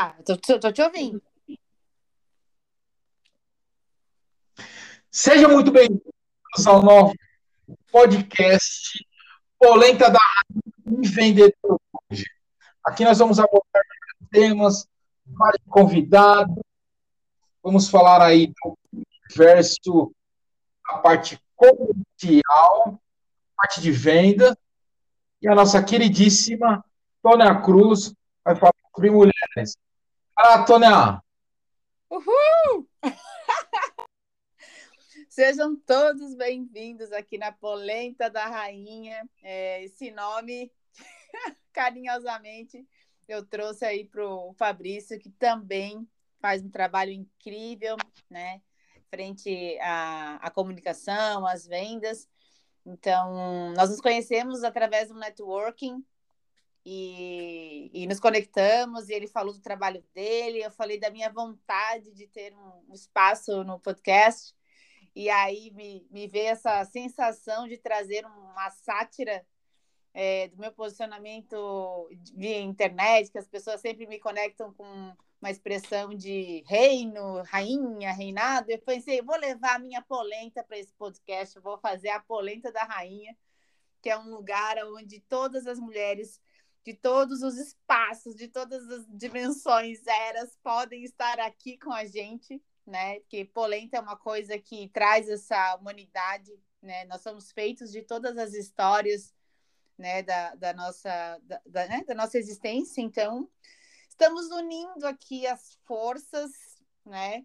Tá, tô, tô, te ouvindo. Seja muito bem-vindos ao nosso podcast Polenta da Vendedor. Aqui nós vamos abordar temas, vários convidados, vamos falar aí do universo, a parte comercial, a parte de venda, e a nossa queridíssima Tônia Cruz vai falar sobre mulheres. Tônia! Uhul! Sejam todos bem-vindos aqui na Polenta da Rainha. É, esse nome, carinhosamente, eu trouxe aí para o Fabrício, que também faz um trabalho incrível, né? Frente à, à comunicação, às vendas. Então, nós nos conhecemos através do networking e, e, nos conectamos. E ele falou do trabalho dele, eu falei da minha vontade de ter um, espaço no podcast. E aí me, me veio essa sensação de trazer uma sátira é, do meu posicionamento via internet, que as pessoas sempre me conectam com uma expressão de reino, rainha, reinado. Eu pensei, vou levar a minha polenta para esse podcast, vou fazer a polenta da rainha, que é um lugar onde todas as mulheres de todos os espaços, de todas as dimensões, eras, podem estar aqui com a gente, né? Porque polenta é uma coisa que traz essa humanidade, né? Nós somos feitos de todas as histórias, né? Da, da nossa, da, da, né? da nossa existência, então estamos unindo aqui as forças, né?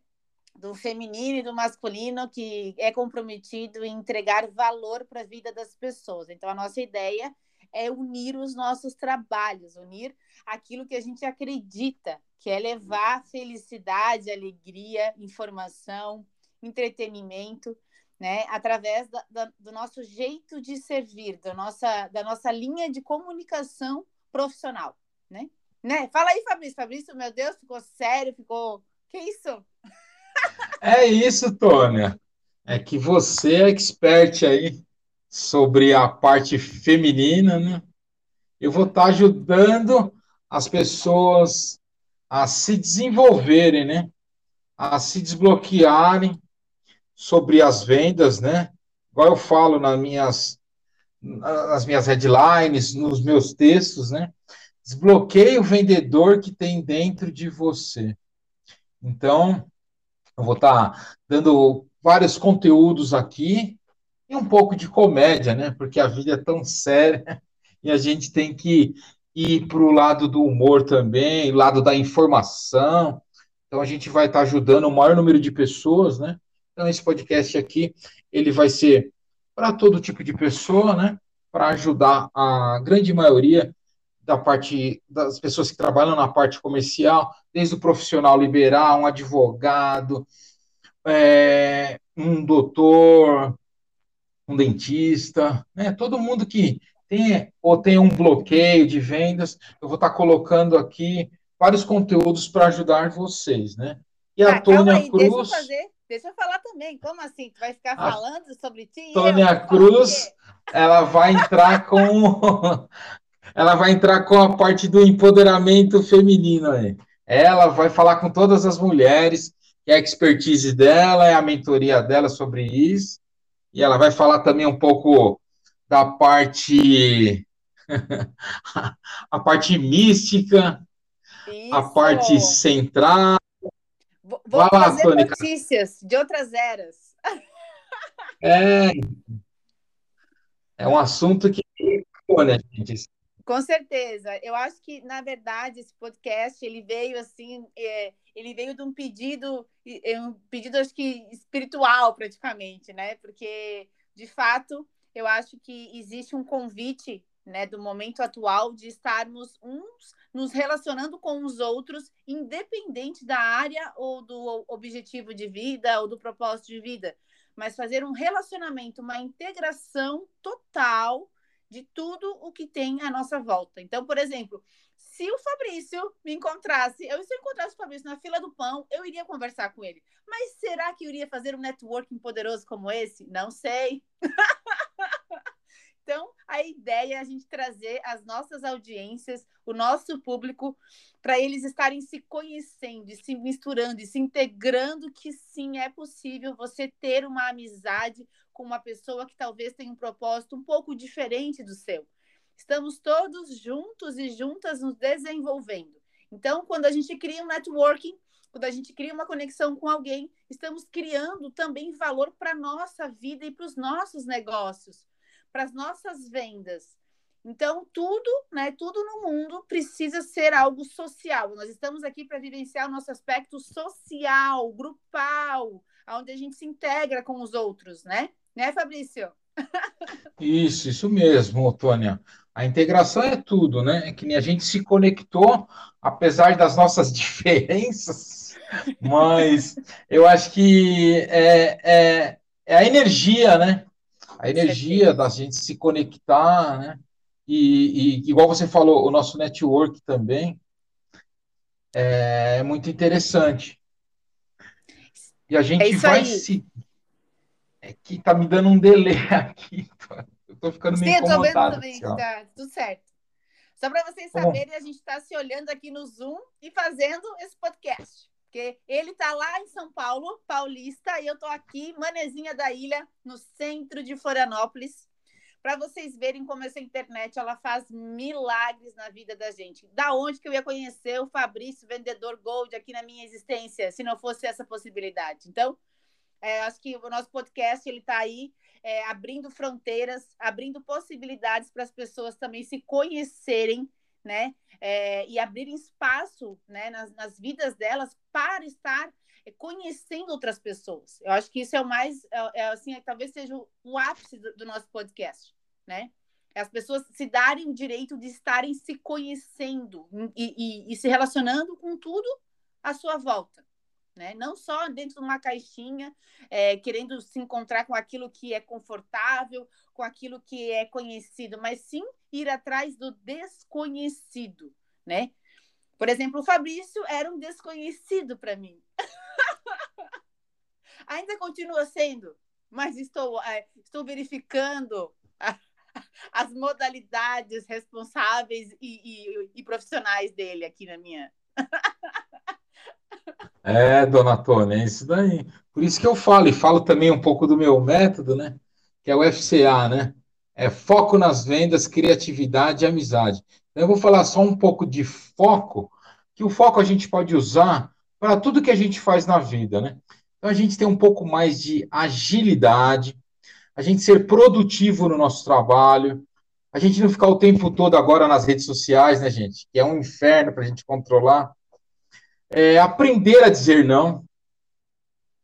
Do feminino e do masculino que é comprometido em entregar valor para a vida das pessoas. Então, a nossa ideia é unir os nossos trabalhos, unir aquilo que a gente acredita, que é levar felicidade, alegria, informação, entretenimento, né, através da, da, do nosso jeito de servir, da nossa, da nossa linha de comunicação profissional, né? né? Fala aí, Fabrício. Fabrício, meu Deus, ficou sério, ficou... Que isso? É isso, Tônia. É que você é expert aí sobre a parte feminina, né? Eu vou estar ajudando as pessoas a se desenvolverem, né? A se desbloquearem sobre as vendas, né? Igual eu falo nas minhas, nas minhas headlines, nos meus textos, né? Desbloqueie o vendedor que tem dentro de você. Então, eu vou estar dando vários conteúdos aqui e um pouco de comédia, né? Porque a vida é tão séria e a gente tem que ir para o lado do humor também, lado da informação. Então a gente vai estar ajudando o maior número de pessoas, né? Então esse podcast aqui ele vai ser para todo tipo de pessoa, né? Para ajudar a grande maioria da parte das pessoas que trabalham na parte comercial, desde o profissional liberal, um advogado, é, um doutor, um dentista, né? Todo mundo que tem ou tem um bloqueio de vendas, eu vou estar colocando aqui vários conteúdos para ajudar vocês, né? E a ah, Tônia aí, Cruz. Deixa eu, fazer, deixa eu falar também. Como assim? Tu vai ficar falando sobre ti? Tônia Cruz, ela vai entrar com. ela vai entrar com a parte do empoderamento feminino aí. Ela vai falar com todas as mulheres, que é a expertise dela, é a mentoria dela sobre isso e ela vai falar também um pouco da parte a parte mística, Isso. a parte central. Vou, vou trazer Tônica. notícias de outras eras. É, é um assunto que né, gente? Com certeza. Eu acho que, na verdade, esse podcast ele veio assim, é, ele veio de um pedido, é, um pedido acho que espiritual praticamente, né? Porque, de fato, eu acho que existe um convite, né, do momento atual de estarmos uns nos relacionando com os outros, independente da área ou do objetivo de vida ou do propósito de vida, mas fazer um relacionamento, uma integração total de tudo o que tem à nossa volta. Então, por exemplo, se o Fabrício me encontrasse, eu se eu encontrasse o Fabrício na fila do pão, eu iria conversar com ele. Mas será que eu iria fazer um networking poderoso como esse? Não sei. Então, a ideia é a gente trazer as nossas audiências, o nosso público, para eles estarem se conhecendo, e se misturando e se integrando, que sim, é possível você ter uma amizade com uma pessoa que talvez tenha um propósito um pouco diferente do seu. Estamos todos juntos e juntas nos desenvolvendo. Então, quando a gente cria um networking, quando a gente cria uma conexão com alguém, estamos criando também valor para a nossa vida e para os nossos negócios, para as nossas vendas. Então, tudo, né, tudo no mundo precisa ser algo social. Nós estamos aqui para vivenciar o nosso aspecto social, grupal, onde a gente se integra com os outros, né? Né, Fabrício? Isso, isso mesmo, Tônia. A integração é tudo, né? É que a gente se conectou, apesar das nossas diferenças, mas eu acho que é, é, é a energia, né? A energia da gente se conectar, né? E, e, igual você falou, o nosso network também é muito interessante. E a gente é vai aí. se. É que tá me dando um delay aqui. Tô ficando meio. Sim, eu tô vendo também, tá tudo certo. Só para vocês tá saberem, a gente está se olhando aqui no Zoom e fazendo esse podcast. Porque ele está lá em São Paulo, paulista, e eu estou aqui, manezinha da ilha, no centro de Florianópolis para vocês verem como essa internet ela faz milagres na vida da gente. Da onde que eu ia conhecer o Fabrício, vendedor Gold, aqui na minha existência, se não fosse essa possibilidade? Então, é, acho que o nosso podcast ele está aí é, abrindo fronteiras, abrindo possibilidades para as pessoas também se conhecerem, né? É, e abrirem espaço, né, nas, nas vidas delas para estar conhecendo outras pessoas. Eu acho que isso é o mais, é, é assim, é, talvez seja o, ápice do, do, nosso podcast, né? As pessoas se darem o direito de estarem se conhecendo e, e, e se relacionando com tudo à sua volta. Né? Não só dentro de uma caixinha, é, querendo se encontrar com aquilo que é confortável, com aquilo que é conhecido, mas sim ir atrás do desconhecido, né? Por exemplo, o Fabrício era um desconhecido para mim. Ainda continua sendo, mas estou, é, estou verificando as modalidades responsáveis e, e, e, profissionais dele aqui na minha. É, dona Tônia, é isso daí. Por isso que eu falo, e falo também um pouco do meu método, né? Que é o FCA, né? É foco nas vendas, criatividade e amizade. Então, eu vou falar só um pouco de foco, que o foco a gente pode usar para tudo que a gente faz na vida, né? Então a gente tem um pouco mais de agilidade, a gente ser produtivo no nosso trabalho, a gente não ficar o tempo todo agora nas redes sociais, né, gente? Que é um inferno para a gente controlar. É, aprender a dizer não,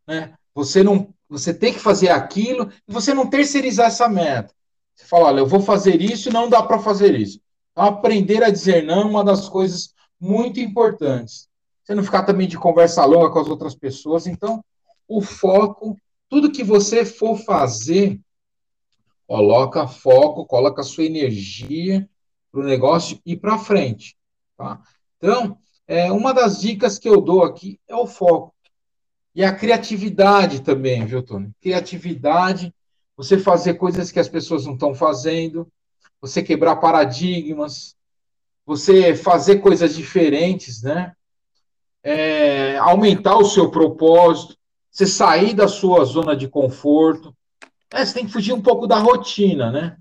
né? Você não, você tem que fazer aquilo e você não terceirizar essa meta. Você fala, olha, eu vou fazer isso e não dá para fazer isso. Então, aprender a dizer não é uma das coisas muito importantes. Você não ficar também de conversa longa com as outras pessoas. Então, o foco, tudo que você for fazer, coloca foco, coloca sua energia para o negócio ir para frente. Tá? Então, é, uma das dicas que eu dou aqui é o foco. E a criatividade também, viu, Tony? Criatividade, você fazer coisas que as pessoas não estão fazendo, você quebrar paradigmas, você fazer coisas diferentes, né? É, aumentar o seu propósito, você sair da sua zona de conforto. É, você tem que fugir um pouco da rotina, né?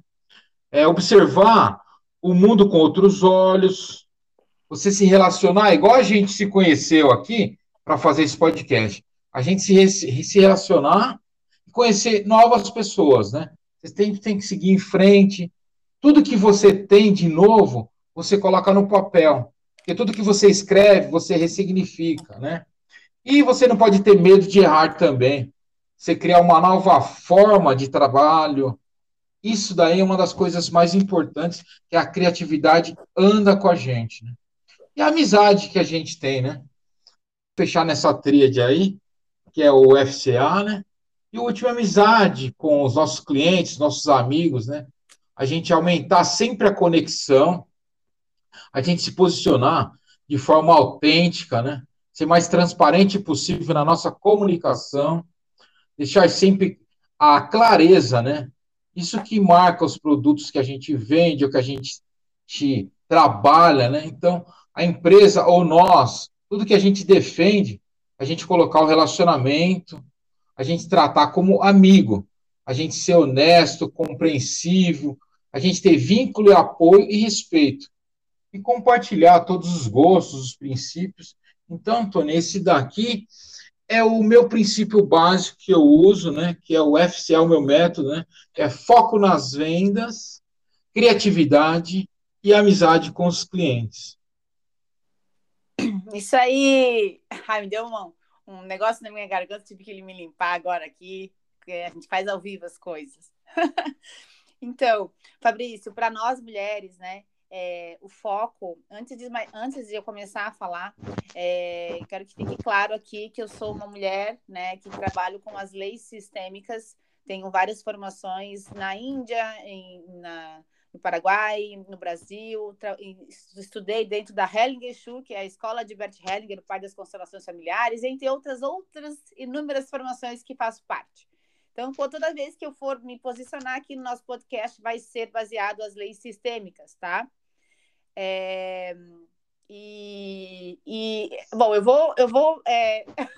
É, observar o mundo com outros olhos, você se relacionar, igual a gente se conheceu aqui para fazer esse podcast. A gente se, se relacionar e conhecer novas pessoas, né? Você tem, tem que seguir em frente. Tudo que você tem de novo, você coloca no papel. Porque tudo que você escreve, você ressignifica, né? E você não pode ter medo de errar também. Você criar uma nova forma de trabalho. Isso daí é uma das coisas mais importantes, que a criatividade anda com a gente, né? E a amizade que a gente tem, né? Fechar nessa tríade aí, que é o FCA, né? E o último, amizade com os nossos clientes, nossos amigos, né? A gente aumentar sempre a conexão, a gente se posicionar de forma autêntica, né? Ser mais transparente possível na nossa comunicação, deixar sempre a clareza, né? Isso que marca os produtos que a gente vende, ou que a gente trabalha, né? Então, a empresa ou nós, tudo que a gente defende, a gente colocar o relacionamento, a gente tratar como amigo, a gente ser honesto, compreensivo, a gente ter vínculo, apoio e respeito. E compartilhar todos os gostos, os princípios. Então, Antônio, esse daqui é o meu princípio básico que eu uso, né? Que é o FCA, o meu método, né? É foco nas vendas, criatividade e amizade com os clientes. Isso aí, ai, me deu um, um negócio na minha garganta, tive que me limpar agora aqui, porque a gente faz ao vivo as coisas. então, Fabrício, para nós mulheres, né, é, o foco, antes de, antes de eu começar a falar, é, quero que fique claro aqui que eu sou uma mulher, né, que trabalho com as leis sistêmicas, tenho várias formações na Índia, em, na, no Paraguai, no Brasil, estudei dentro da Hellinger Schuh, que é a escola de Bert Hellinger, o pai das constelações familiares, entre outras outras inúmeras formações que faço parte. Então, toda vez que eu for me posicionar aqui no nosso podcast, vai ser baseado as leis sistêmicas, tá? É... E, e, bom, eu vou, eu vou é...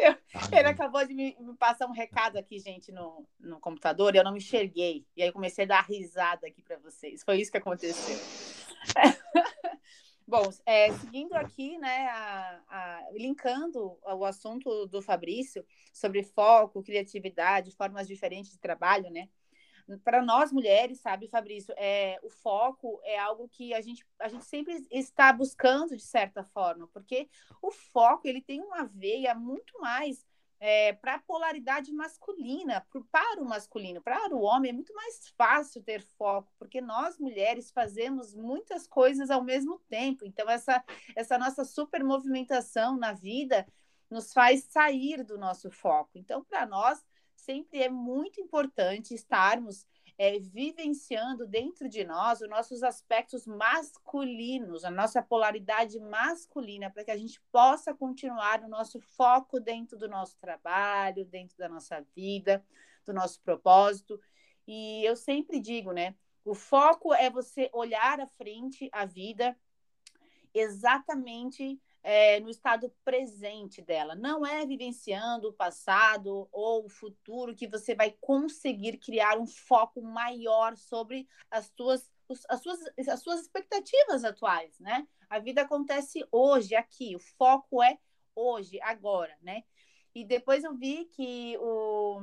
Eu, ele acabou de me, me, passar um recado aqui, gente, no, no computador, e eu não me enxerguei. E aí comecei a dar risada aqui para vocês. Foi isso que aconteceu. Bom, é, seguindo aqui, né, a, a, linkando o assunto do Fabrício sobre foco, criatividade, formas diferentes de trabalho, né? Para nós mulheres, sabe, Fabrício, é, o foco é algo que a gente, a gente sempre está buscando de certa forma, porque o foco ele tem uma veia muito mais é, para a polaridade masculina, pro, para o masculino, para o homem é muito mais fácil ter foco, porque nós mulheres fazemos muitas coisas ao mesmo tempo. Então essa essa nossa super movimentação na vida nos faz sair do nosso foco. Então para nós sempre é muito importante estarmos é, vivenciando dentro de nós os nossos aspectos masculinos, a nossa polaridade masculina, para que a gente possa continuar o nosso foco dentro do nosso trabalho, dentro da nossa vida, do nosso propósito. E eu sempre digo, né? O foco é você olhar à frente a vida exatamente é, no estado presente dela. Não é vivenciando o passado ou o futuro que você vai conseguir criar um foco maior sobre as suas, as suas, as suas expectativas atuais, né? A vida acontece hoje, aqui. O foco é hoje, agora, né? E depois eu vi que o.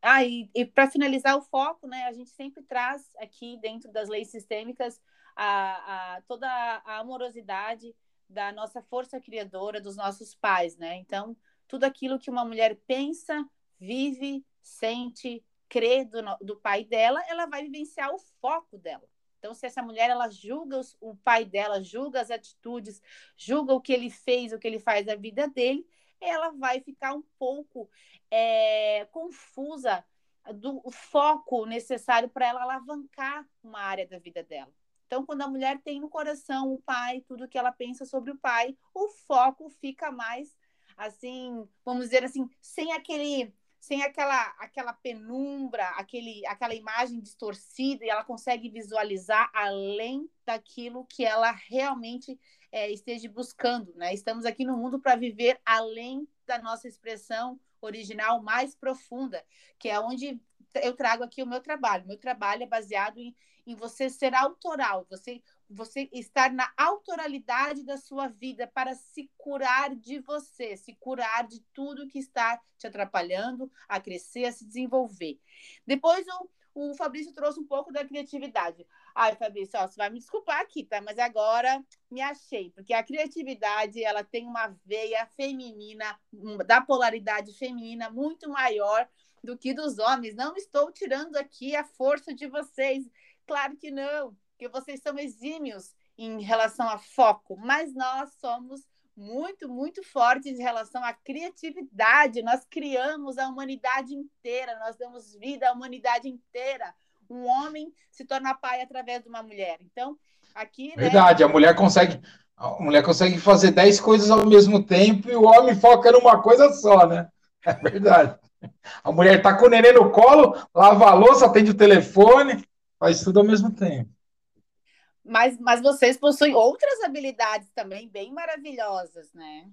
Ah, e, e para finalizar o foco, né? A gente sempre traz aqui dentro das leis sistêmicas a, a toda a amorosidade da nossa força criadora, dos nossos pais, né? Então, tudo aquilo que uma mulher pensa, vive, sente, crê do, do pai dela, ela vai vivenciar o foco dela. Então, se essa mulher ela julga os, o pai dela, julga as atitudes, julga o que ele fez, o que ele faz da vida dele, ela vai ficar um pouco é, confusa do foco necessário para ela alavancar uma área da vida dela. Então, quando a mulher tem no coração o pai, tudo que ela pensa sobre o pai, o foco fica mais assim, vamos dizer assim, sem aquele sem aquela aquela penumbra, aquele aquela imagem distorcida e ela consegue visualizar além daquilo que ela realmente é, esteja buscando, né? Estamos aqui no mundo para viver além da nossa expressão original mais profunda, que é onde eu trago aqui o meu trabalho. Meu trabalho é baseado em, em você ser autoral, você, você estar na autoralidade da sua vida para se curar de você, se curar de tudo que está te atrapalhando a crescer, a se desenvolver. Depois o, o Fabrício trouxe um pouco da criatividade. Ai, Fabrício, ó, você vai me desculpar aqui, tá? Mas agora me achei, porque a criatividade ela tem uma veia feminina, da polaridade feminina muito maior do que dos homens. Não estou tirando aqui a força de vocês. Claro que não, que vocês são exímios em relação a foco, mas nós somos muito, muito fortes em relação à criatividade. Nós criamos a humanidade inteira, nós damos vida à humanidade inteira. Um homem se torna pai através de uma mulher. Então, aqui. Né, Verdade, né, a mulher consegue. A mulher consegue fazer dez coisas ao mesmo tempo e o homem foca numa coisa só, né? É verdade. A mulher tá com o neném no colo, lava a louça, atende o telefone, faz tudo ao mesmo tempo. Mas, mas vocês possuem outras habilidades também bem maravilhosas, né?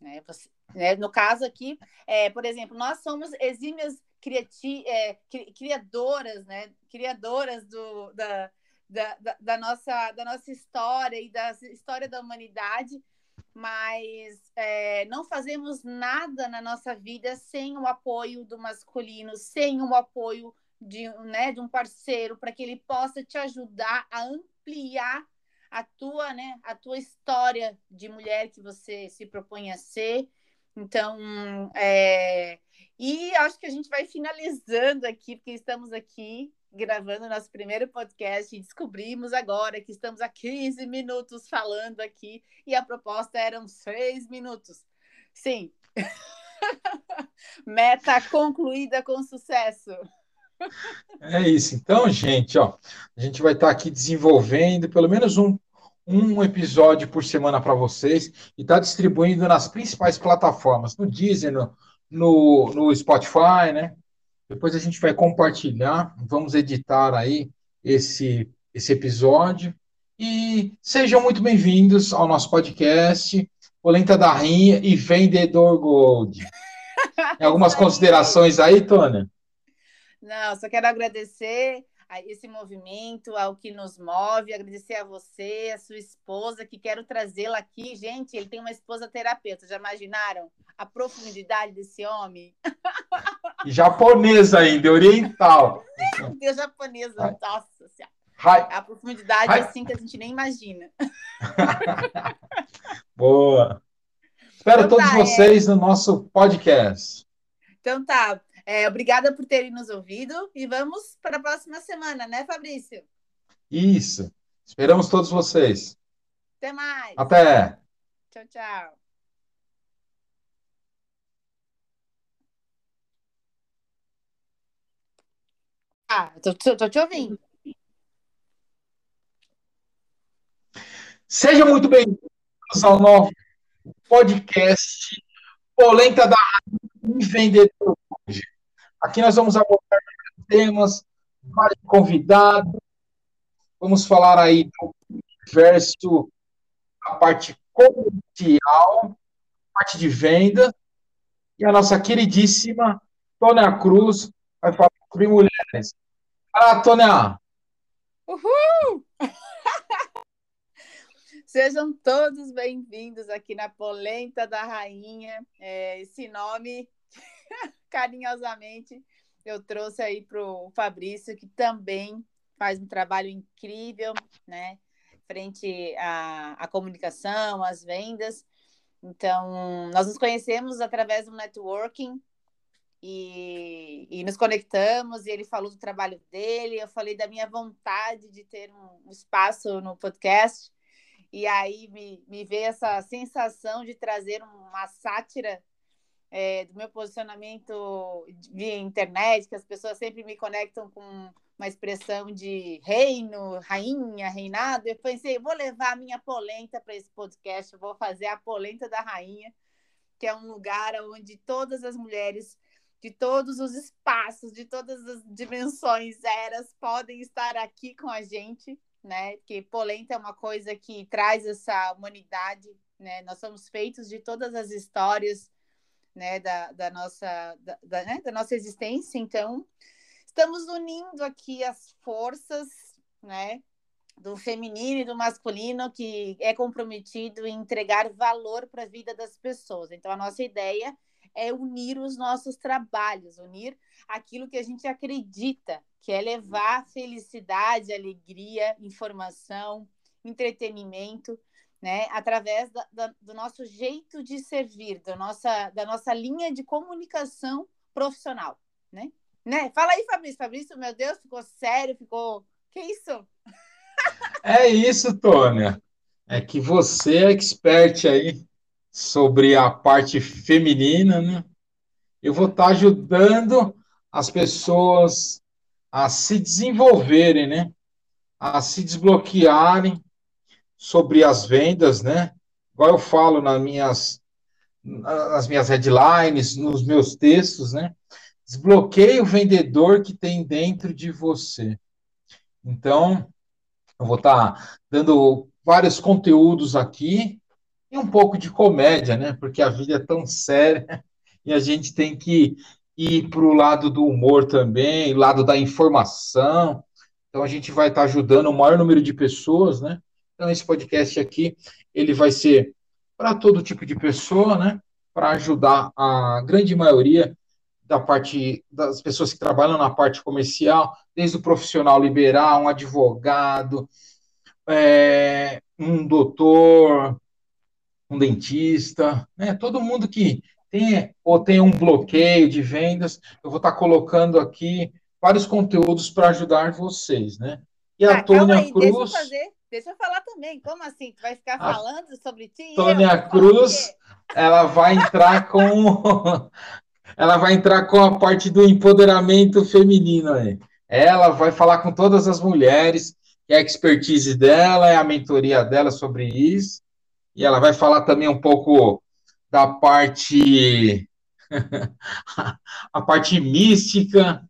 né? Você, né? No caso aqui, é, por exemplo, nós somos exímias criati é, criadoras, né? Criadoras do, da, da, da, da, nossa, da nossa história e da história da humanidade, mas é, não fazemos nada na nossa vida sem o apoio do masculino, sem o apoio de, né, de um parceiro para que ele possa te ajudar a ampliar a tua, né, a tua história de mulher que você se propõe a ser. Então, é... e acho que a gente vai finalizando aqui, porque estamos aqui gravando nosso primeiro podcast e descobrimos agora que estamos há 15 minutos falando aqui e a proposta eram seis minutos. Sim. Meta concluída com sucesso. É isso. Então, gente, ó, a gente vai estar aqui desenvolvendo pelo menos um, um episódio por semana para vocês e está distribuindo nas principais plataformas, no Deezer, no, no, no Spotify, né? Depois a gente vai compartilhar, vamos editar aí esse, esse episódio. E sejam muito bem-vindos ao nosso podcast, Polenta da Rainha e Vendedor Gold. Tem algumas considerações aí, Tônia? Não, só quero agradecer a esse movimento, ao que nos move, agradecer a você, a sua esposa, que quero trazê-la aqui. Gente, ele tem uma esposa terapeuta, já imaginaram a profundidade desse homem? Japonesa ainda, oriental. Meu Deus, japonesa, nossa senhora. A profundidade Hi. assim que a gente nem imagina. Boa. Espero então, todos tá, vocês é... no nosso podcast. Então tá. É, obrigada por terem nos ouvido e vamos para a próxima semana, né, Fabrício? Isso. Esperamos todos vocês. Até mais. Até. Tchau, tchau. Ah, tô, tô, tô te ouvindo. Seja muito bem-vindos ao nosso podcast Polenta da Vendedor hoje. Aqui nós vamos abordar temas, vários convidados, vamos falar aí do universo, a parte comercial, parte de venda, e a nossa queridíssima Tônia Cruz vai falar sobre mulheres. Fala, Tônia! Uhul! Sejam todos bem-vindos aqui na Polenta da Rainha. É, esse nome carinhosamente eu trouxe aí para o Fabrício, que também faz um trabalho incrível, né? Frente à, à comunicação, às vendas. Então, nós nos conhecemos através do networking e, e, nos conectamos. E ele falou do trabalho dele, eu falei da minha vontade de ter um, espaço no podcast. E aí me, me veio essa sensação de trazer uma sátira é, do meu posicionamento via internet, que as pessoas sempre me conectam com uma expressão de reino, rainha, reinado. Eu pensei, vou levar a minha polenta para esse podcast, vou fazer a polenta da rainha, que é um lugar onde todas as mulheres de todos os espaços, de todas as dimensões, eras, podem estar aqui com a gente, né? Porque polenta é uma coisa que traz essa humanidade, né? Nós somos feitos de todas as histórias né, da, da, nossa, da, da, né, da nossa existência. Então, estamos unindo aqui as forças né, do feminino e do masculino que é comprometido em entregar valor para a vida das pessoas. Então, a nossa ideia é unir os nossos trabalhos, unir aquilo que a gente acredita, que é levar felicidade, alegria, informação, entretenimento né, através da, da, do nosso jeito de servir, da nossa, da nossa linha de comunicação profissional, né? né? Fala aí, Fabrício. Fabrício, meu Deus, ficou sério, ficou... Que isso? É isso, Tônia. É que você é expert aí sobre a parte feminina, né? Eu vou estar ajudando as pessoas a se desenvolverem, né? A se desbloquearem sobre as vendas, né? Igual eu falo nas minhas, nas minhas headlines, nos meus textos, né? Desbloqueie o vendedor que tem dentro de você. Então, eu vou estar tá dando vários conteúdos aqui e um pouco de comédia, né? Porque a vida é tão séria e a gente tem que ir para o lado do humor também, lado da informação. Então a gente vai estar tá ajudando o maior número de pessoas, né? Então esse podcast aqui ele vai ser para todo tipo de pessoa, né? Para ajudar a grande maioria da parte das pessoas que trabalham na parte comercial, desde o profissional liberal, um advogado, é, um doutor, um dentista, né? Todo mundo que tem ou tem um bloqueio de vendas, eu vou estar colocando aqui vários conteúdos para ajudar vocês, né? E a ah, Tônia aí, Cruz. Deixa eu, fazer, deixa eu falar também. Como assim? Tu vai ficar falando sobre ti? Tônia Cruz, ela vai entrar com. ela vai entrar com a parte do empoderamento feminino aí. Ela vai falar com todas as mulheres, é a expertise dela, é a mentoria dela sobre isso. E ela vai falar também um pouco da parte a parte mística,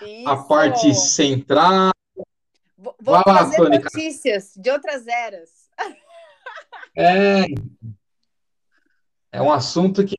Isso. a parte central. Vou, vou trazer lá, notícias de outras eras. É, é um assunto que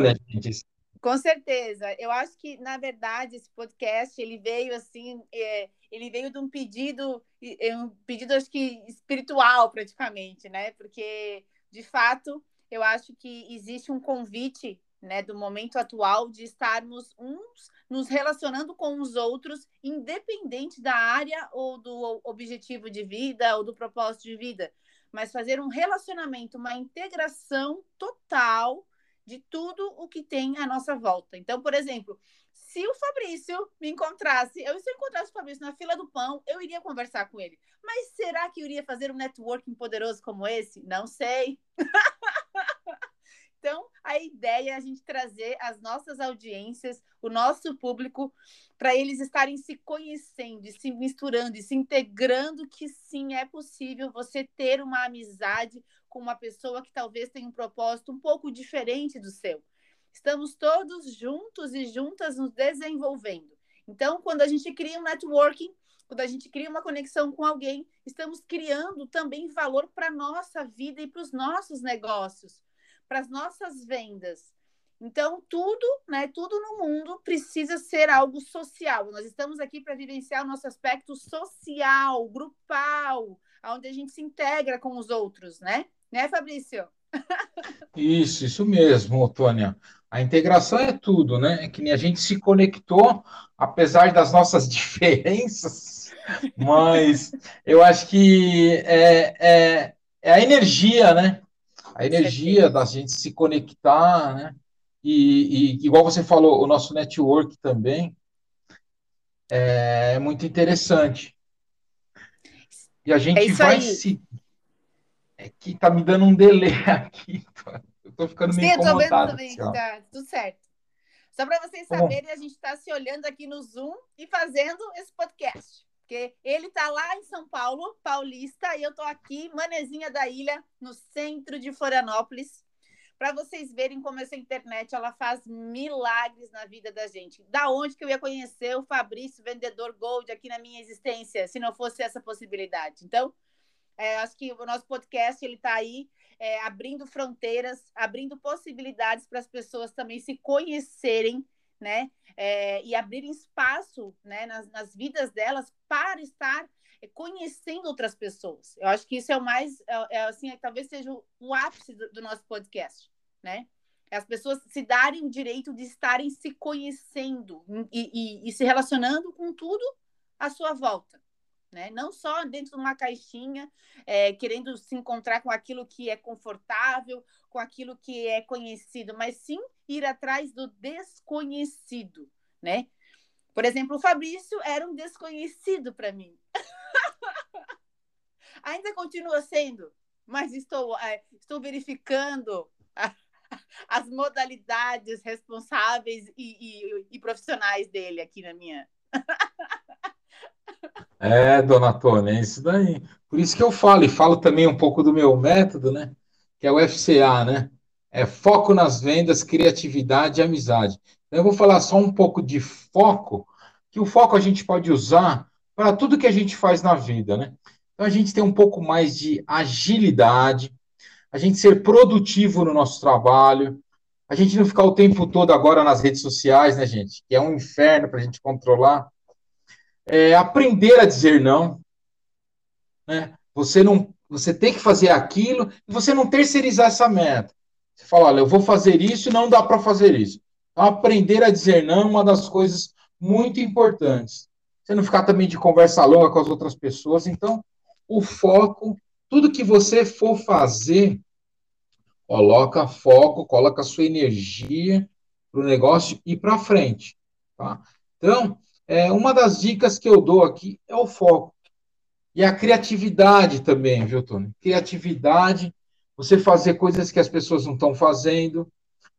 né, gente? Com certeza. Eu acho que, na verdade, esse podcast ele veio assim, é, ele veio de um pedido, é, um pedido acho que espiritual praticamente, né? Porque de fato eu acho que existe um convite né, do momento atual de estarmos uns nos relacionando com os outros, independente da área ou do objetivo de vida ou do propósito de vida, mas fazer um relacionamento, uma integração total de tudo o que tem à nossa volta. Então, por exemplo, se o Fabrício me encontrasse, eu se eu encontrasse o Fabrício na fila do pão, eu iria conversar com ele. Mas será que eu iria fazer um networking poderoso como esse? Não sei. Então, a ideia é a gente trazer as nossas audiências, o nosso público, para eles estarem se conhecendo, se misturando e se integrando, que sim, é possível você ter uma amizade com uma pessoa que talvez tenha um propósito um pouco diferente do seu. Estamos todos juntos e juntas nos desenvolvendo. Então, quando a gente cria um networking, quando a gente cria uma conexão com alguém, estamos criando também valor para a nossa vida e para os nossos negócios para as nossas vendas. Então, tudo, né, tudo no mundo precisa ser algo social. Nós estamos aqui para vivenciar o nosso aspecto social, grupal, onde a gente se integra com os outros, né? Né, Fabrício? Isso, isso mesmo, Tônia. A integração é tudo, né? É que a gente se conectou, apesar das nossas diferenças, mas eu acho que é, é, é a energia, né? A energia da gente se conectar, né? E, e, igual você falou, o nosso network também é muito interessante. E a gente é vai aí. se. É que tá me dando um delay aqui. Eu tô ficando meio Sim, incomodado. Sim, tô vendo também, assim, tá tudo certo. Só para vocês saberem, a gente está se olhando aqui no Zoom e fazendo esse podcast. Porque ele está lá em São Paulo, paulista, e eu estou aqui, manezinha da ilha, no centro de Florianópolis, para vocês verem como essa internet ela faz milagres na vida da gente. Da onde que eu ia conhecer o Fabrício, vendedor Gold, aqui na minha existência, se não fosse essa possibilidade? Então, é, acho que o nosso podcast ele está aí é, abrindo fronteiras, abrindo possibilidades para as pessoas também se conhecerem né? É, e abrirem espaço né, nas, nas vidas delas para estar é, conhecendo outras pessoas. Eu acho que isso é o mais, é, é assim, é, talvez seja o, ápice do, do, nosso podcast, né? As pessoas se darem o direito de estarem se conhecendo e, e, e se relacionando com tudo à sua volta né? Não só dentro de uma caixinha, é, querendo se encontrar com aquilo que é confortável, com aquilo que é conhecido, mas sim ir atrás do desconhecido, né? Por exemplo, o Fabrício era um desconhecido para mim. Ainda continua sendo, mas estou, é, estou verificando as modalidades responsáveis e, e, e profissionais dele aqui na minha. É, dona Tônia, é isso daí. Por isso que eu falo, e falo também um pouco do meu método, né? Que é o FCA, né? é foco nas vendas, criatividade e amizade. Então, eu vou falar só um pouco de foco, que o foco a gente pode usar para tudo que a gente faz na vida, né? Então, a gente tem um pouco mais de agilidade, a gente ser produtivo no nosso trabalho, a gente não ficar o tempo todo agora nas redes sociais, né, gente? Que é um inferno para a gente controlar. É, aprender a dizer não, né? Você não, você tem que fazer aquilo e você não terceirizar essa meta. Você fala, olha, eu vou fazer isso e não dá para fazer isso. Então, aprender a dizer não é uma das coisas muito importantes. Você não ficar também de conversa longa com as outras pessoas. Então, o foco, tudo que você for fazer, coloca foco, coloca sua energia para o negócio ir para frente. Tá? Então, é, uma das dicas que eu dou aqui é o foco. E a criatividade também, viu, Tony? Criatividade você fazer coisas que as pessoas não estão fazendo,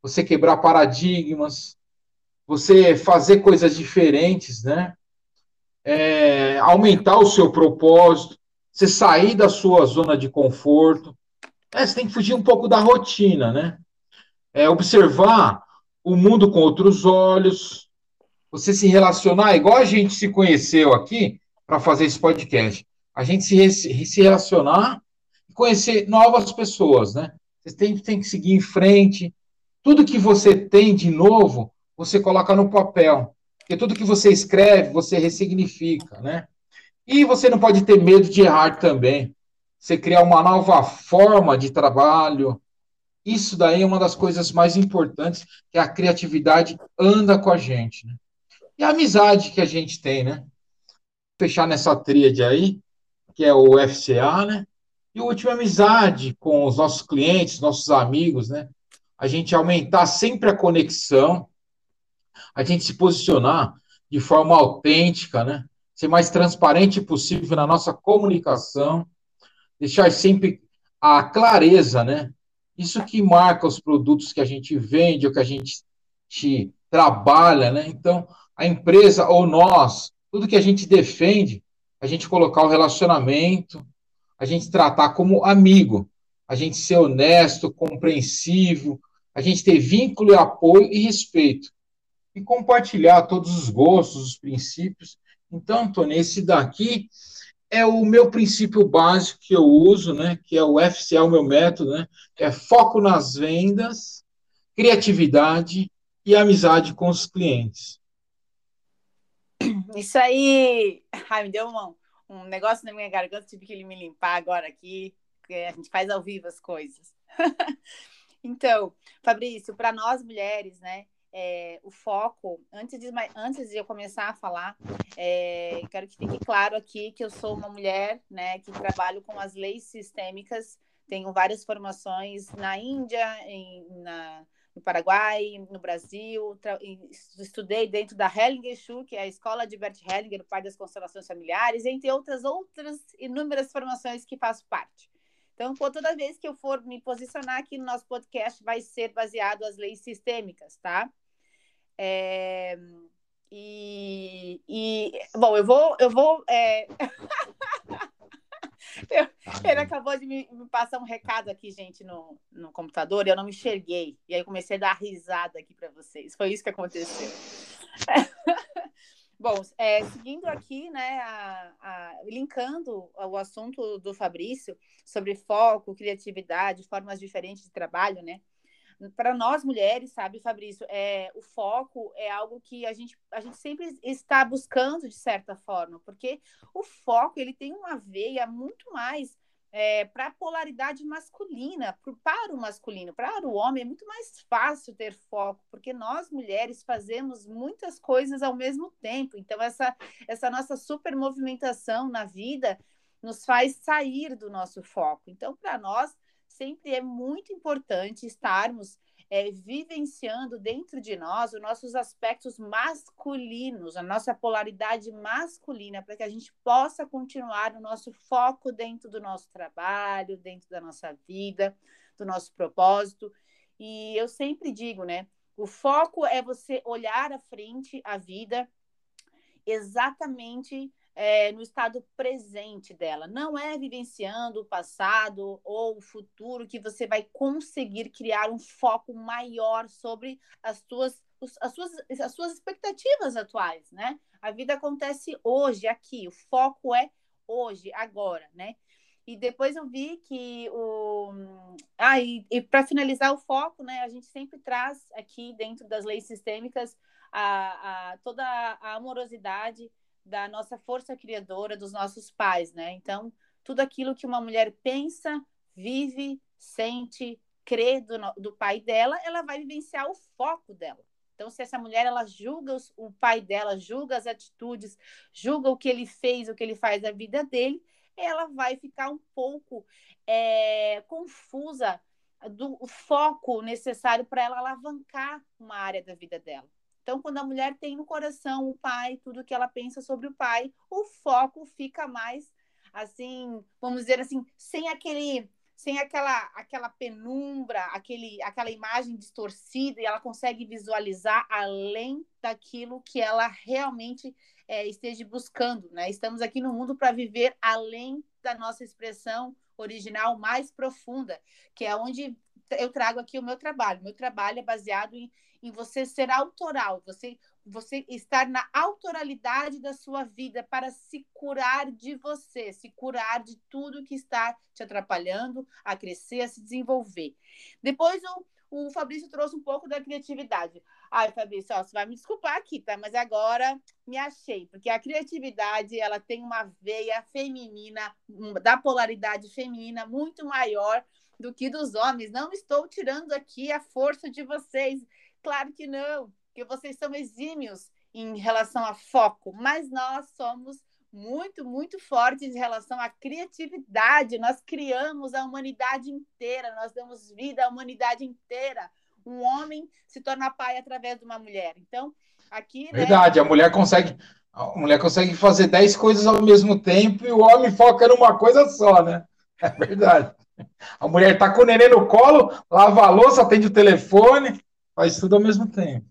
você quebrar paradigmas, você fazer coisas diferentes, né? É, aumentar o seu propósito, você sair da sua zona de conforto. É, você tem que fugir um pouco da rotina, né? É, observar o mundo com outros olhos, você se relacionar, igual a gente se conheceu aqui para fazer esse podcast. A gente se, se relacionar conhecer novas pessoas, né? Você tem, tem que seguir em frente. Tudo que você tem de novo, você coloca no papel. Porque tudo que você escreve, você ressignifica, né? E você não pode ter medo de errar também. Você criar uma nova forma de trabalho. Isso daí é uma das coisas mais importantes, que a criatividade anda com a gente, né? E a amizade que a gente tem, né? Fechar nessa tríade aí, que é o FCA, né? E o último, amizade com os nossos clientes, nossos amigos, né? A gente aumentar sempre a conexão, a gente se posicionar de forma autêntica, né? Ser mais transparente possível na nossa comunicação, deixar sempre a clareza, né? Isso que marca os produtos que a gente vende, ou que a gente trabalha, né? Então, a empresa ou nós, tudo que a gente defende, a gente colocar o relacionamento, a gente tratar como amigo, a gente ser honesto, compreensivo, a gente ter vínculo, apoio e respeito. E compartilhar todos os gostos, os princípios. Então, Antônio, esse daqui é o meu princípio básico que eu uso, né? Que é o FCA, o meu método, né? Que é foco nas vendas, criatividade e amizade com os clientes. Isso aí, ai, me deu uma, um negócio na minha garganta, tive que me limpar agora aqui, a gente faz ao vivo as coisas. então, Fabrício, para nós mulheres, né, é, o foco, antes de, antes de eu começar a falar, é, quero que fique claro aqui que eu sou uma mulher né, que trabalho com as leis sistêmicas, tenho várias formações na Índia, em, na, no Paraguai, no Brasil, estudei dentro da Hellinger Schule, que é a escola de Bert Hellinger, o pai das constelações familiares, entre outras outras inúmeras formações que faço parte. Então, toda vez que eu for me posicionar aqui no nosso podcast, vai ser baseado as leis sistêmicas, tá? É... E, e, bom, eu vou, eu vou é... Eu, ele acabou de me, me, passar um recado aqui, gente, no, no computador, e eu não me enxerguei. E aí comecei a dar risada aqui para vocês. Foi isso que aconteceu. Bom, é, seguindo aqui, né, a, a, linkando o assunto do Fabrício sobre foco, criatividade, formas diferentes de trabalho, né? Para nós mulheres, sabe, Fabrício, é, o foco é algo que a gente, a gente sempre está buscando de certa forma, porque o foco ele tem uma veia muito mais é, para a polaridade masculina, pro, para o masculino, para o homem é muito mais fácil ter foco, porque nós mulheres fazemos muitas coisas ao mesmo tempo. Então, essa, essa nossa super movimentação na vida nos faz sair do nosso foco. Então, para nós, sempre é muito importante estarmos é, vivenciando dentro de nós os nossos aspectos masculinos, a nossa polaridade masculina, para que a gente possa continuar o nosso foco dentro do nosso trabalho, dentro da nossa vida, do nosso propósito. E eu sempre digo, né? O foco é você olhar à frente a vida exatamente é, no estado presente dela. Não é vivenciando o passado ou o futuro que você vai conseguir criar um foco maior sobre as suas, as suas, as suas expectativas atuais, né? A vida acontece hoje, aqui. O foco é hoje, agora, né? E depois eu vi que o. Ah, e, e para finalizar o foco, né, a gente sempre traz aqui dentro das leis sistêmicas a, a, toda a amorosidade da nossa força criadora, dos nossos pais, né? Então, tudo aquilo que uma mulher pensa, vive, sente, crê do, do pai dela, ela vai vivenciar o foco dela. Então, se essa mulher ela julga os, o pai dela, julga as atitudes, julga o que ele fez, o que ele faz da vida dele, ela vai ficar um pouco é, confusa do foco necessário para ela alavancar uma área da vida dela. Então, quando a mulher tem no coração o pai, tudo que ela pensa sobre o pai, o foco fica mais assim, vamos dizer assim, sem aquele sem aquela aquela penumbra, aquele aquela imagem distorcida e ela consegue visualizar além daquilo que ela realmente é, esteja buscando, né? Estamos aqui no mundo para viver além da nossa expressão original mais profunda, que é onde eu trago aqui o meu trabalho. Meu trabalho é baseado em em você ser autoral, você você estar na autoralidade da sua vida para se curar de você, se curar de tudo que está te atrapalhando a crescer, a se desenvolver. Depois o, o Fabrício trouxe um pouco da criatividade. Ai, Fabrício, ó, você vai me desculpar aqui, tá? Mas agora me achei, porque a criatividade ela tem uma veia feminina, da polaridade feminina muito maior do que dos homens. Não estou tirando aqui a força de vocês Claro que não, porque vocês são exímios em relação a foco, mas nós somos muito, muito fortes em relação à criatividade. Nós criamos a humanidade inteira, nós damos vida à humanidade inteira. Um homem se torna pai através de uma mulher. Então, aqui. Né, Verdade, né, a mulher consegue. A mulher consegue fazer dez coisas ao mesmo tempo e o homem foca numa coisa só, né? É verdade. A mulher está com o neném no colo, lava a louça, atende o telefone, faz tudo ao mesmo tempo.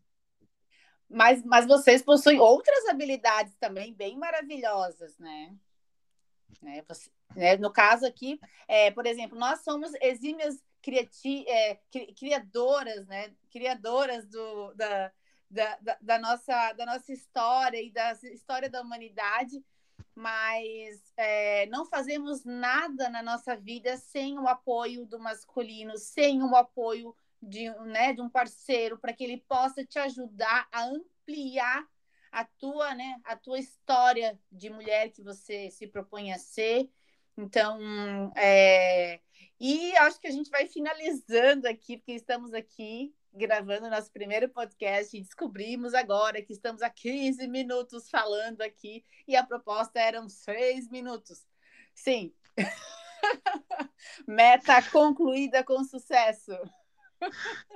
Mas, mas vocês possuem outras habilidades também bem maravilhosas, né? né? Você, né? No caso aqui, é, por exemplo, nós somos exímias criati é, criadoras, né? Criadoras do, da, da, da, da, nossa, da nossa história e da história da humanidade, mas é, não fazemos nada na nossa vida sem o apoio do masculino, sem o apoio de, né, de um parceiro para que ele possa te ajudar a ampliar a tua, né, a tua história de mulher que você se propõe a ser. Então, é... e acho que a gente vai finalizando aqui, porque estamos aqui gravando nosso primeiro podcast e descobrimos agora que estamos há 15 minutos falando aqui e a proposta eram seis minutos. Sim. Meta concluída com sucesso.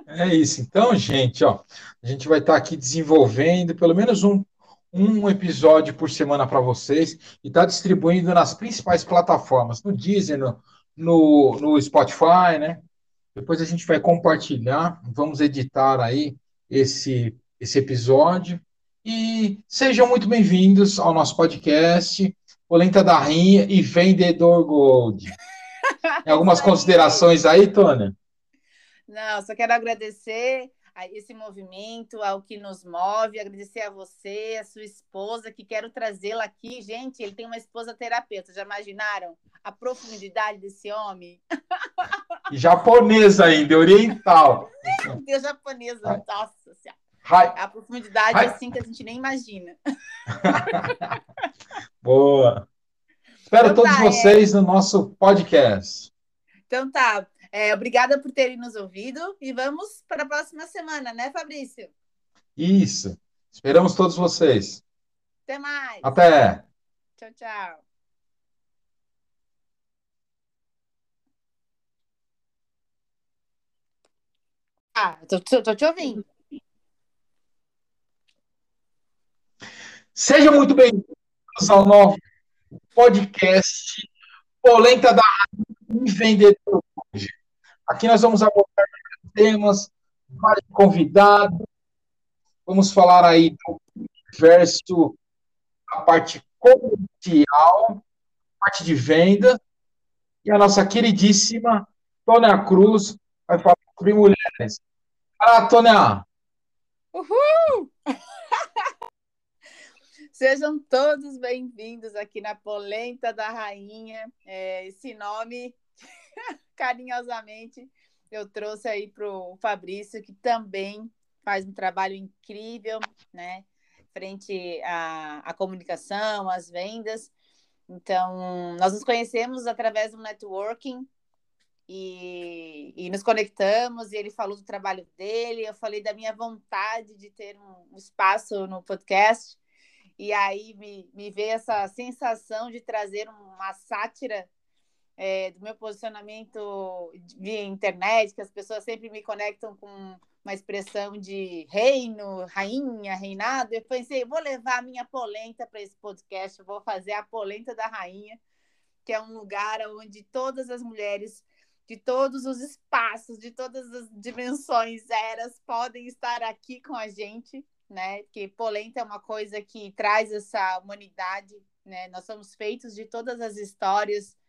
É isso. Então, gente, ó, a gente vai estar aqui desenvolvendo pelo menos um, um episódio por semana para vocês e está distribuindo nas principais plataformas, no Deezer, no, no, no Spotify, né? Depois a gente vai compartilhar, vamos editar aí esse, esse episódio. E sejam muito bem-vindos ao nosso podcast, Polenta da Rinha e Vendedor Gold. Tem algumas considerações aí, Tônia? Não, só quero agradecer a esse movimento, ao que nos move, agradecer a você, a sua esposa, que quero trazê-la aqui. Gente, ele tem uma esposa terapeuta, já imaginaram a profundidade desse homem? Japonesa ainda, oriental. Meu Deus, japonesa, nossa senhora. A profundidade Hi. assim que a gente nem imagina. Boa. Espero então, todos tá, vocês é... no nosso podcast. Então tá. É, obrigada por terem nos ouvido e vamos para a próxima semana, né, Fabrício? Isso. Esperamos todos vocês. Até mais. Até. Tchau, tchau. Ah, tô, tô, tô te ouvindo. Seja muito bem-vindos ao novo podcast Polenta da Vendedor hoje. Aqui nós vamos abordar temas, vários convidados, vamos falar aí do universo, a parte comercial, parte de venda, e a nossa queridíssima Tônia Cruz vai falar sobre mulheres. Ah, Tônia! Uhul! Sejam todos bem-vindos aqui na Polenta da Rainha. É, esse nome, carinhosamente, eu trouxe aí para o Fabrício, que também faz um trabalho incrível, né? Frente à, à comunicação, às vendas. Então, nós nos conhecemos através do networking e, e, nos conectamos. E ele falou do trabalho dele, eu falei da minha vontade de ter um, espaço no podcast. E aí me, me veio essa sensação de trazer uma sátira é, do meu posicionamento via internet, que as pessoas sempre me conectam com uma expressão de reino, rainha, reinado. Eu pensei, vou levar a minha polenta para esse podcast, vou fazer a polenta da rainha, que é um lugar onde todas as mulheres de todos os espaços, de todas as dimensões, eras, podem estar aqui com a gente, né? Porque polenta é uma coisa que traz essa humanidade, né? Nós somos feitos de todas as histórias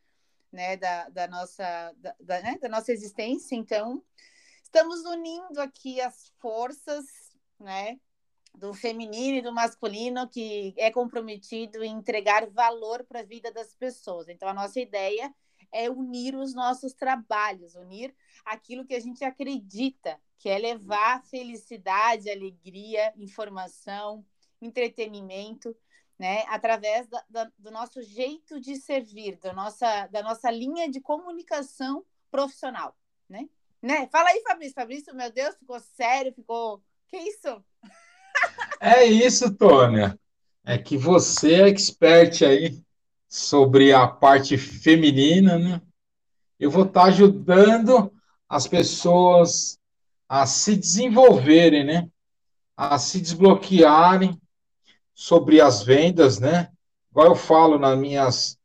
né, da, da, nossa, da, da, né, da nossa existência. Então, estamos unindo aqui as forças né, do feminino e do masculino que é comprometido em entregar valor para a vida das pessoas. Então, a nossa ideia é unir os nossos trabalhos, unir aquilo que a gente acredita, que é levar felicidade, alegria, informação, entretenimento né, através da, da, do nosso jeito de servir, da nossa, da nossa linha de comunicação profissional, né? né? Fala aí, Fabrício. Fabrício, meu Deus, ficou sério, ficou... Que isso? É isso, Tônia. É que você é expert aí sobre a parte feminina, né? Eu vou estar ajudando as pessoas a se desenvolverem, né? A se desbloquearem sobre as vendas, né? Igual eu falo nas minhas,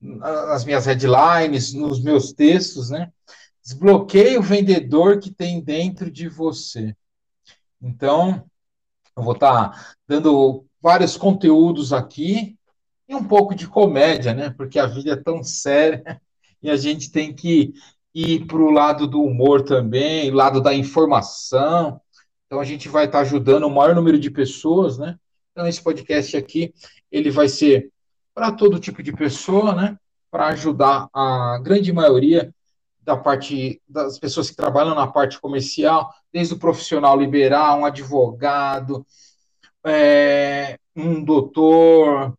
nas minhas headlines, nos meus textos, né? Desbloqueie o vendedor que tem dentro de você. Então, eu vou estar tá dando vários conteúdos aqui e um pouco de comédia, né? Porque a vida é tão séria e a gente tem que ir para o lado do humor também, lado da informação. Então, a gente vai estar tá ajudando o maior número de pessoas, né? Então, esse podcast aqui, ele vai ser para todo tipo de pessoa, né? Para ajudar a grande maioria da parte das pessoas que trabalham na parte comercial, desde o profissional liberal, um advogado, é, um doutor,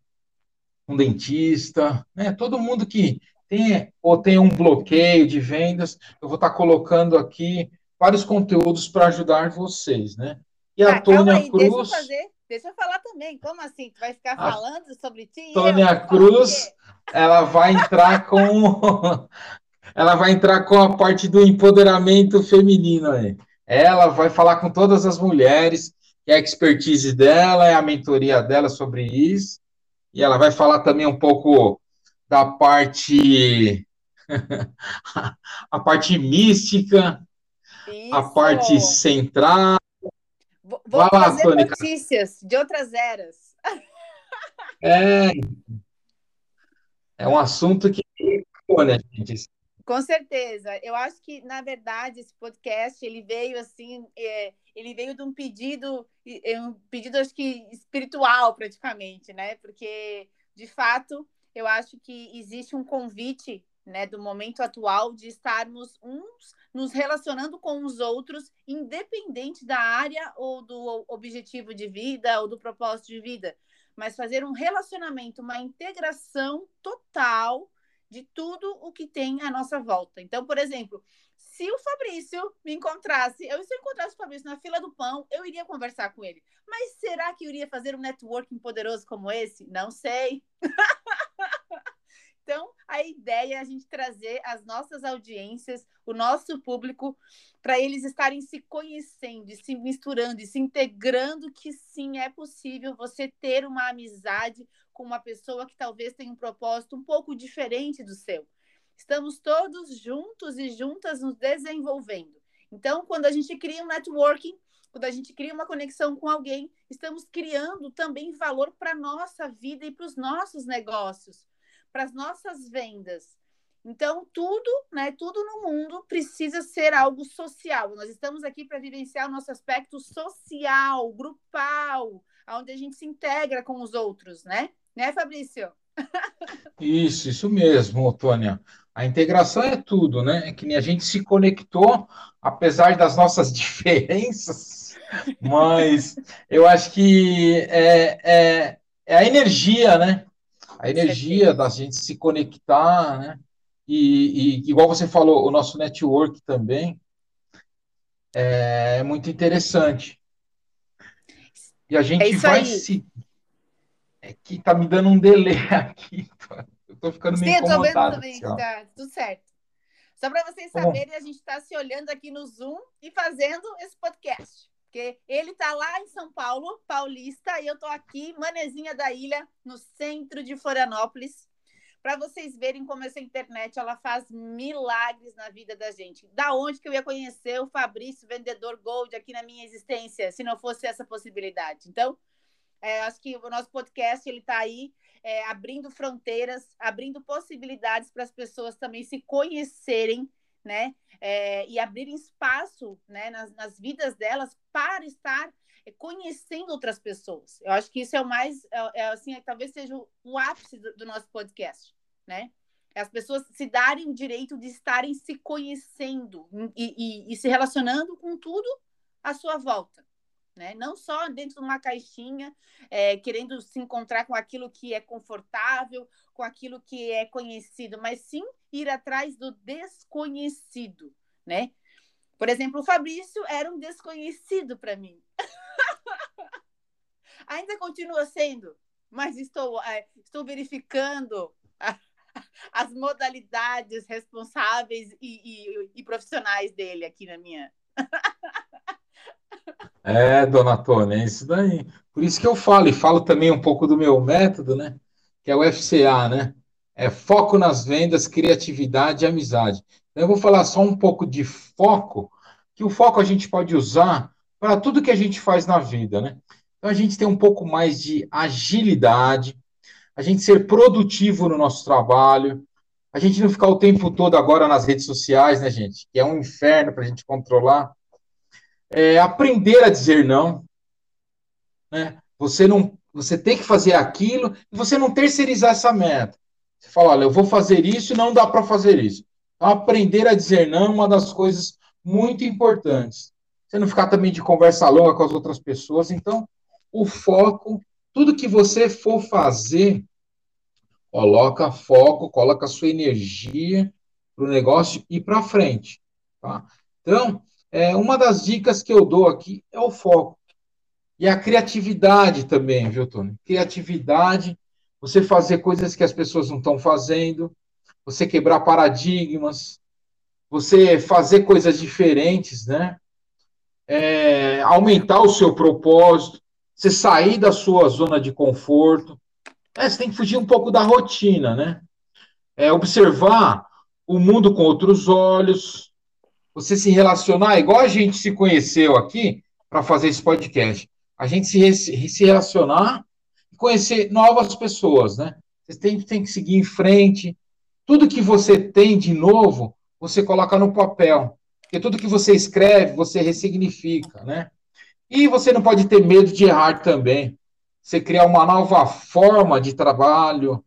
um dentista, né? Todo mundo que tem ou tem um bloqueio de vendas, eu vou estar colocando aqui vários conteúdos para ajudar vocês, né? E a ah, Tônia aí, Cruz. Deixa eu fazer Deixa eu falar também. Como assim? Tu vai ficar a falando sobre ti? Tônia Cruz, ela vai entrar com. ela vai entrar com a parte do empoderamento feminino aí. Ela vai falar com todas as mulheres, é a expertise dela, é a mentoria dela sobre isso. E ela vai falar também um pouco da parte. a parte mística, isso. a parte central, Vou, vou trazer lá, notícias de outras eras. É, é um assunto que né, gente? Com certeza. Eu acho que, na verdade, esse podcast ele veio assim, é, ele veio de um pedido, é, um pedido acho que espiritual praticamente, né? Porque, de fato, eu acho que existe um convite né, do momento atual de estarmos uns nos relacionando com os outros, independente da área ou do objetivo de vida ou do propósito de vida, mas fazer um relacionamento, uma integração total de tudo o que tem à nossa volta. Então, por exemplo, se o Fabrício me encontrasse, eu se eu encontrasse o Fabrício na fila do pão, eu iria conversar com ele. Mas será que eu iria fazer um networking poderoso como esse? Não sei. Então, a ideia é a gente trazer as nossas audiências, o nosso público, para eles estarem se conhecendo, se misturando e se integrando, que sim, é possível você ter uma amizade com uma pessoa que talvez tenha um propósito um pouco diferente do seu. Estamos todos juntos e juntas nos desenvolvendo. Então, quando a gente cria um networking, quando a gente cria uma conexão com alguém, estamos criando também valor para a nossa vida e para os nossos negócios, para as nossas vendas. Então, tudo, né, tudo no mundo precisa ser algo social. Nós estamos aqui para vivenciar o nosso aspecto social, grupal, onde a gente se integra com os outros, né? Né, Fabrício? Isso, isso mesmo, Tônia. A integração é tudo, né? É que nem a gente se conectou, apesar das nossas diferenças, mas eu acho que é, é, é a energia, né? A energia da gente se conectar, né? E, e, igual você falou, o nosso network também é, é muito interessante. E a gente é vai aí. se. É que tá me dando um delay aqui. Eu tô ficando meio Sim, incomodado. Sim, eu tô vendo também, tá tudo certo. Só para vocês saberem, a gente está se olhando aqui no Zoom e fazendo esse podcast. Porque ele está lá em São Paulo, paulista, e eu estou aqui, manezinha da ilha, no centro de Florianópolis, para vocês verem como essa internet ela faz milagres na vida da gente. Da onde que eu ia conhecer o Fabrício, vendedor Gold, aqui na minha existência, se não fosse essa possibilidade? Então, é, acho que o nosso podcast ele está aí é, abrindo fronteiras, abrindo possibilidades para as pessoas também se conhecerem, né? É, e abrirem espaço né, nas, nas vidas delas para estar conhecendo outras pessoas. Eu acho que isso é o mais, é, é assim, é, talvez seja o, ápice do, do, nosso podcast, né? As pessoas se darem o direito de estarem se conhecendo e, e, e se relacionando com tudo à sua volta né? Não só dentro de uma caixinha, é, querendo se encontrar com aquilo que é confortável, com aquilo que é conhecido, mas sim ir atrás do desconhecido, né? Por exemplo, o Fabrício era um desconhecido para mim. Ainda continua sendo, mas estou, é, estou verificando as modalidades responsáveis e, e, e profissionais dele aqui na minha. É, dona Tônia, é isso daí. Por isso que eu falo, e falo também um pouco do meu método, né? Que é o FCA, né? É foco nas vendas, criatividade e amizade. Então, eu vou falar só um pouco de foco, que o foco a gente pode usar para tudo que a gente faz na vida, né? Então, a gente tem um pouco mais de agilidade, a gente ser produtivo no nosso trabalho, a gente não ficar o tempo todo agora nas redes sociais, né, gente? Que é um inferno para a gente controlar é, aprender a dizer não. Né? Você não, você tem que fazer aquilo e você não terceirizar essa meta. Você fala, olha, eu vou fazer isso e não dá para fazer isso. Então, aprender a dizer não é uma das coisas muito importantes. Você não ficar também de conversa longa com as outras pessoas. Então, o foco, tudo que você for fazer, coloca foco, coloca sua energia para o negócio ir para frente. Tá? Então, é, uma das dicas que eu dou aqui é o foco. E a criatividade também, viu, Tony? Criatividade, você fazer coisas que as pessoas não estão fazendo, você quebrar paradigmas, você fazer coisas diferentes, né? É, aumentar o seu propósito, você sair da sua zona de conforto. É, você tem que fugir um pouco da rotina, né? É, observar o mundo com outros olhos, você se relacionar, igual a gente se conheceu aqui para fazer esse podcast. A gente se, se relacionar e conhecer novas pessoas, né? Você tem, tem que seguir em frente. Tudo que você tem de novo, você coloca no papel. Porque tudo que você escreve, você ressignifica, né? E você não pode ter medo de errar também. Você criar uma nova forma de trabalho.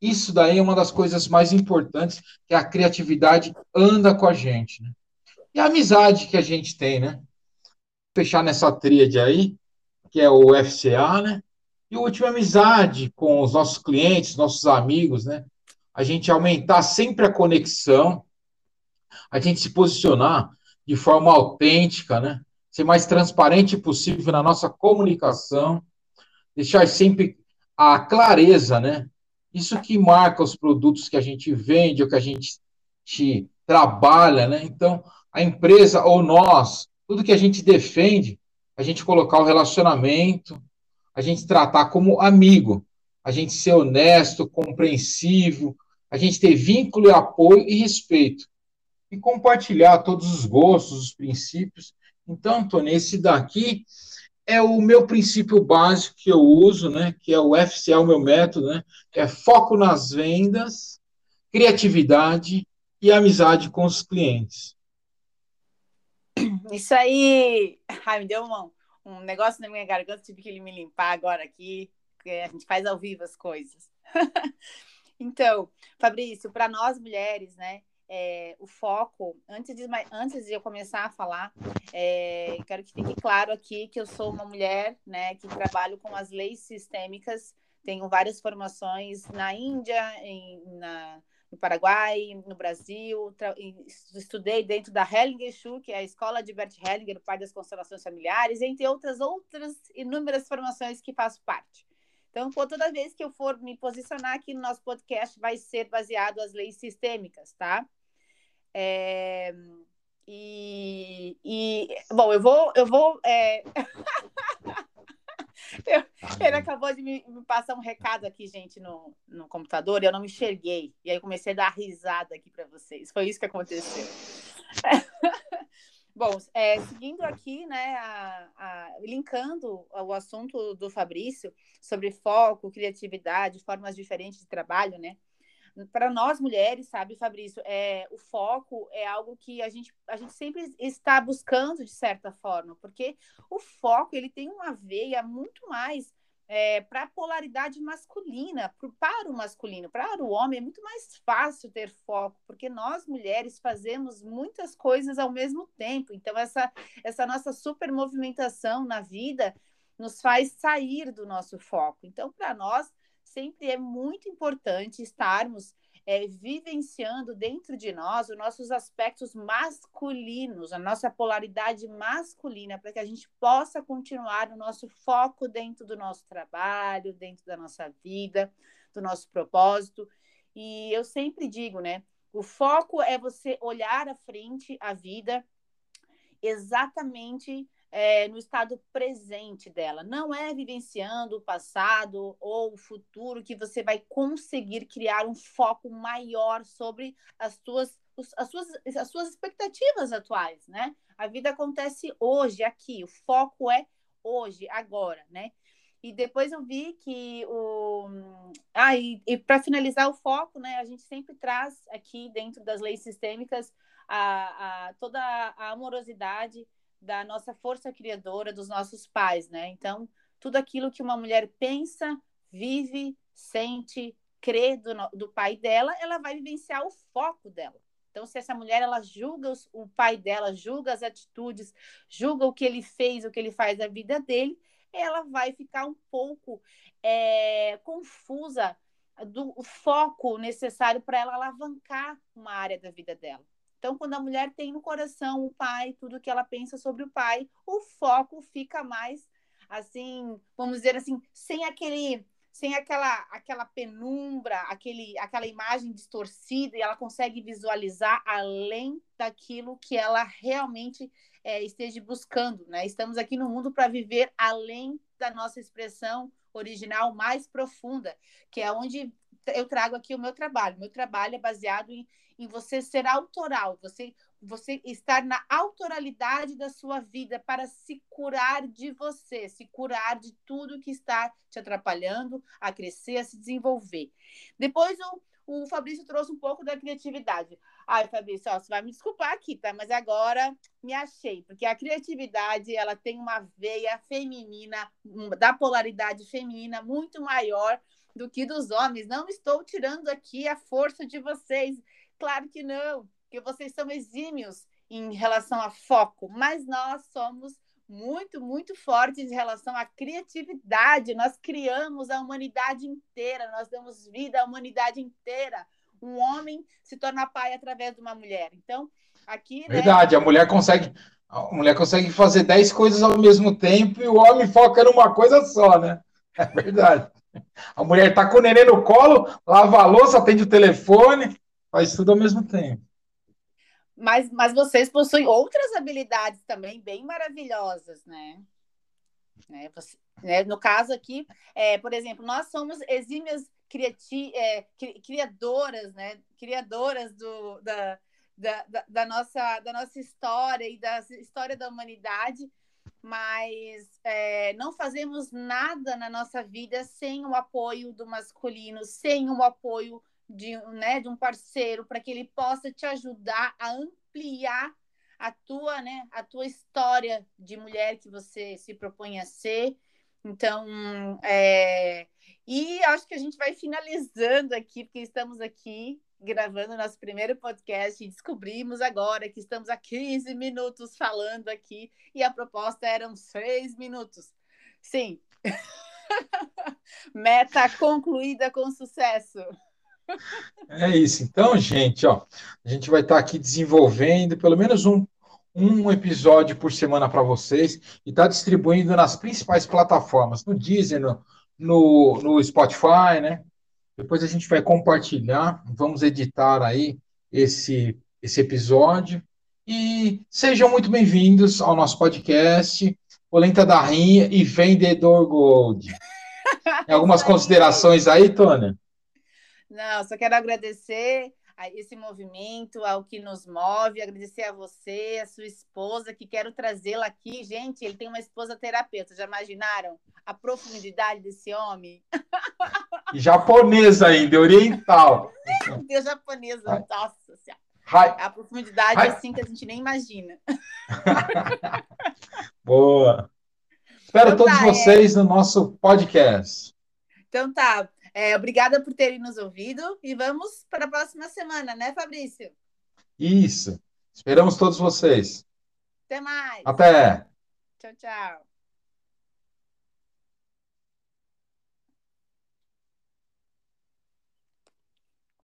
Isso daí é uma das coisas mais importantes, que a criatividade anda com a gente, né? E a amizade que a gente tem, né? Fechar nessa tríade aí, que é o FCA, né? E o último, amizade com os nossos clientes, nossos amigos, né? A gente aumentar sempre a conexão, a gente se posicionar de forma autêntica, né? Ser mais transparente possível na nossa comunicação, deixar sempre a clareza, né? Isso que marca os produtos que a gente vende, o que a gente trabalha, né? Então, a empresa ou nós, tudo que a gente defende, a gente colocar o relacionamento, a gente tratar como amigo, a gente ser honesto, compreensivo, a gente ter vínculo, apoio e respeito. E compartilhar todos os gostos, os princípios Então, Tony, esse daqui é o meu princípio básico que eu uso, né? Que é o FCA, o meu método, né? É foco nas vendas, criatividade e amizade com os clientes. Isso aí, ai, me deu um, um negócio na minha garganta, tive que me limpar agora aqui, a gente faz ao vivo as coisas. então, Fabrício, para nós mulheres, né? É, o foco, antes de, antes de eu começar a falar, é, quero que fique claro aqui que eu sou uma mulher né, que trabalho com as leis sistêmicas, tenho várias formações na Índia, em, na, no Paraguai, no Brasil, estudei dentro da Hellinger Schuh, que é a escola de Bert Hellinger, o pai das constelações familiares, entre outras outras inúmeras formações que faço parte. Então, toda vez que eu for me posicionar aqui no nosso podcast, vai ser baseado as leis sistêmicas, tá? É, e, e, bom, eu vou, eu vou. É... eu, ele acabou de me, me, passar um recado aqui, gente, no, no computador, e eu não me enxerguei. E aí comecei a dar risada aqui para vocês. Foi isso que aconteceu. Bom, é, seguindo aqui, né, a, a, linkando o assunto do Fabrício sobre foco, criatividade, formas diferentes de trabalho, né? Para nós mulheres, sabe, Fabrício, é, o foco é algo que a gente, a gente sempre está buscando de certa forma, porque o foco ele tem uma veia muito mais é, para a polaridade masculina, pro, para o masculino. Para o homem é muito mais fácil ter foco, porque nós mulheres fazemos muitas coisas ao mesmo tempo. Então, essa, essa nossa super movimentação na vida nos faz sair do nosso foco. Então, para nós, sempre é muito importante estarmos é, vivenciando dentro de nós os nossos aspectos masculinos, a nossa polaridade masculina, para que a gente possa continuar o nosso foco dentro do nosso trabalho, dentro da nossa vida, do nosso propósito. E eu sempre digo, né? O foco é você olhar à frente a vida exatamente é, no estado presente dela. Não é vivenciando o passado ou o futuro que você vai conseguir criar um foco maior sobre as suas, as suas, as suas expectativas atuais, né? A vida acontece hoje, aqui. O foco é hoje, agora, né? E depois eu vi que o. Ah, e, e para finalizar o foco, né, a gente sempre traz aqui dentro das leis sistêmicas a, a toda a amorosidade da nossa força criadora, dos nossos pais, né? Então, tudo aquilo que uma mulher pensa, vive, sente, crê do, do pai dela, ela vai vivenciar o foco dela. Então, se essa mulher ela julga os, o pai dela, julga as atitudes, julga o que ele fez, o que ele faz da vida dele, ela vai ficar um pouco é, confusa do foco necessário para ela alavancar uma área da vida dela. Então, quando a mulher tem no coração o pai, tudo que ela pensa sobre o pai, o foco fica mais assim, vamos dizer assim, sem aquele sem aquela aquela penumbra, aquele aquela imagem distorcida e ela consegue visualizar além daquilo que ela realmente é, esteja buscando, né? Estamos aqui no mundo para viver além da nossa expressão original mais profunda, que é onde eu trago aqui o meu trabalho. Meu trabalho é baseado em, em você ser autoral, você, você estar na autoralidade da sua vida para se curar de você, se curar de tudo que está te atrapalhando a crescer, a se desenvolver. Depois o, o Fabrício trouxe um pouco da criatividade. Ai, Fabrício, ó, você vai me desculpar aqui, tá? Mas agora me achei, porque a criatividade ela tem uma veia feminina, da polaridade feminina muito maior do que dos homens. Não estou tirando aqui a força de vocês. Claro que não, que vocês são exímios em relação a foco, mas nós somos muito, muito fortes em relação à criatividade. Nós criamos a humanidade inteira, nós damos vida à humanidade inteira. Um homem se torna pai através de uma mulher. Então, aqui. Né, Verdade, né, a mulher consegue. A mulher consegue fazer dez coisas ao mesmo tempo e o homem foca numa coisa só, né? É verdade. A mulher está com o neném no colo, lava a louça, atende o telefone, faz tudo ao mesmo tempo. Mas, mas vocês possuem outras habilidades também bem maravilhosas, né? né? Você, né? No caso aqui, é, por exemplo, nós somos exímias criati é, criadoras, né? Criadoras do, da, da, da, nossa, da nossa história e da história da humanidade, mas é, não fazemos nada na nossa vida sem o apoio do masculino, sem o apoio de, né, de um parceiro, para que ele possa te ajudar a ampliar a tua, né, a tua história de mulher que você se propõe a ser. Então, é... e acho que a gente vai finalizando aqui, porque estamos aqui gravando nosso primeiro podcast e descobrimos agora que estamos há 15 minutos falando aqui e a proposta eram seis minutos. Sim. Meta concluída com sucesso. É isso. Então, gente, ó, a gente vai estar aqui desenvolvendo pelo menos um, um episódio por semana para vocês e está distribuindo nas principais plataformas, no Deezer, no, no, no Spotify, né? Depois a gente vai compartilhar, vamos editar aí esse, esse episódio. E sejam muito bem-vindos ao nosso podcast, Polenta da Rinha e Vendedor Gold. Tem algumas considerações aí, Tônia? Não, só quero agradecer a esse movimento, ao que nos move, agradecer a você, a sua esposa, que quero trazê-la aqui. Gente, ele tem uma esposa terapeuta, já imaginaram a profundidade desse homem? Japonesa ainda, oriental. Meu Deus, japonesa, nossa senhora. A profundidade Hi. assim que a gente nem imagina. Boa. Espero então, todos tá, vocês é... no nosso podcast. Então tá. É, obrigada por terem nos ouvido e vamos para a próxima semana, né, Fabrício? Isso. Esperamos todos vocês. Até mais. Até. Tchau, tchau.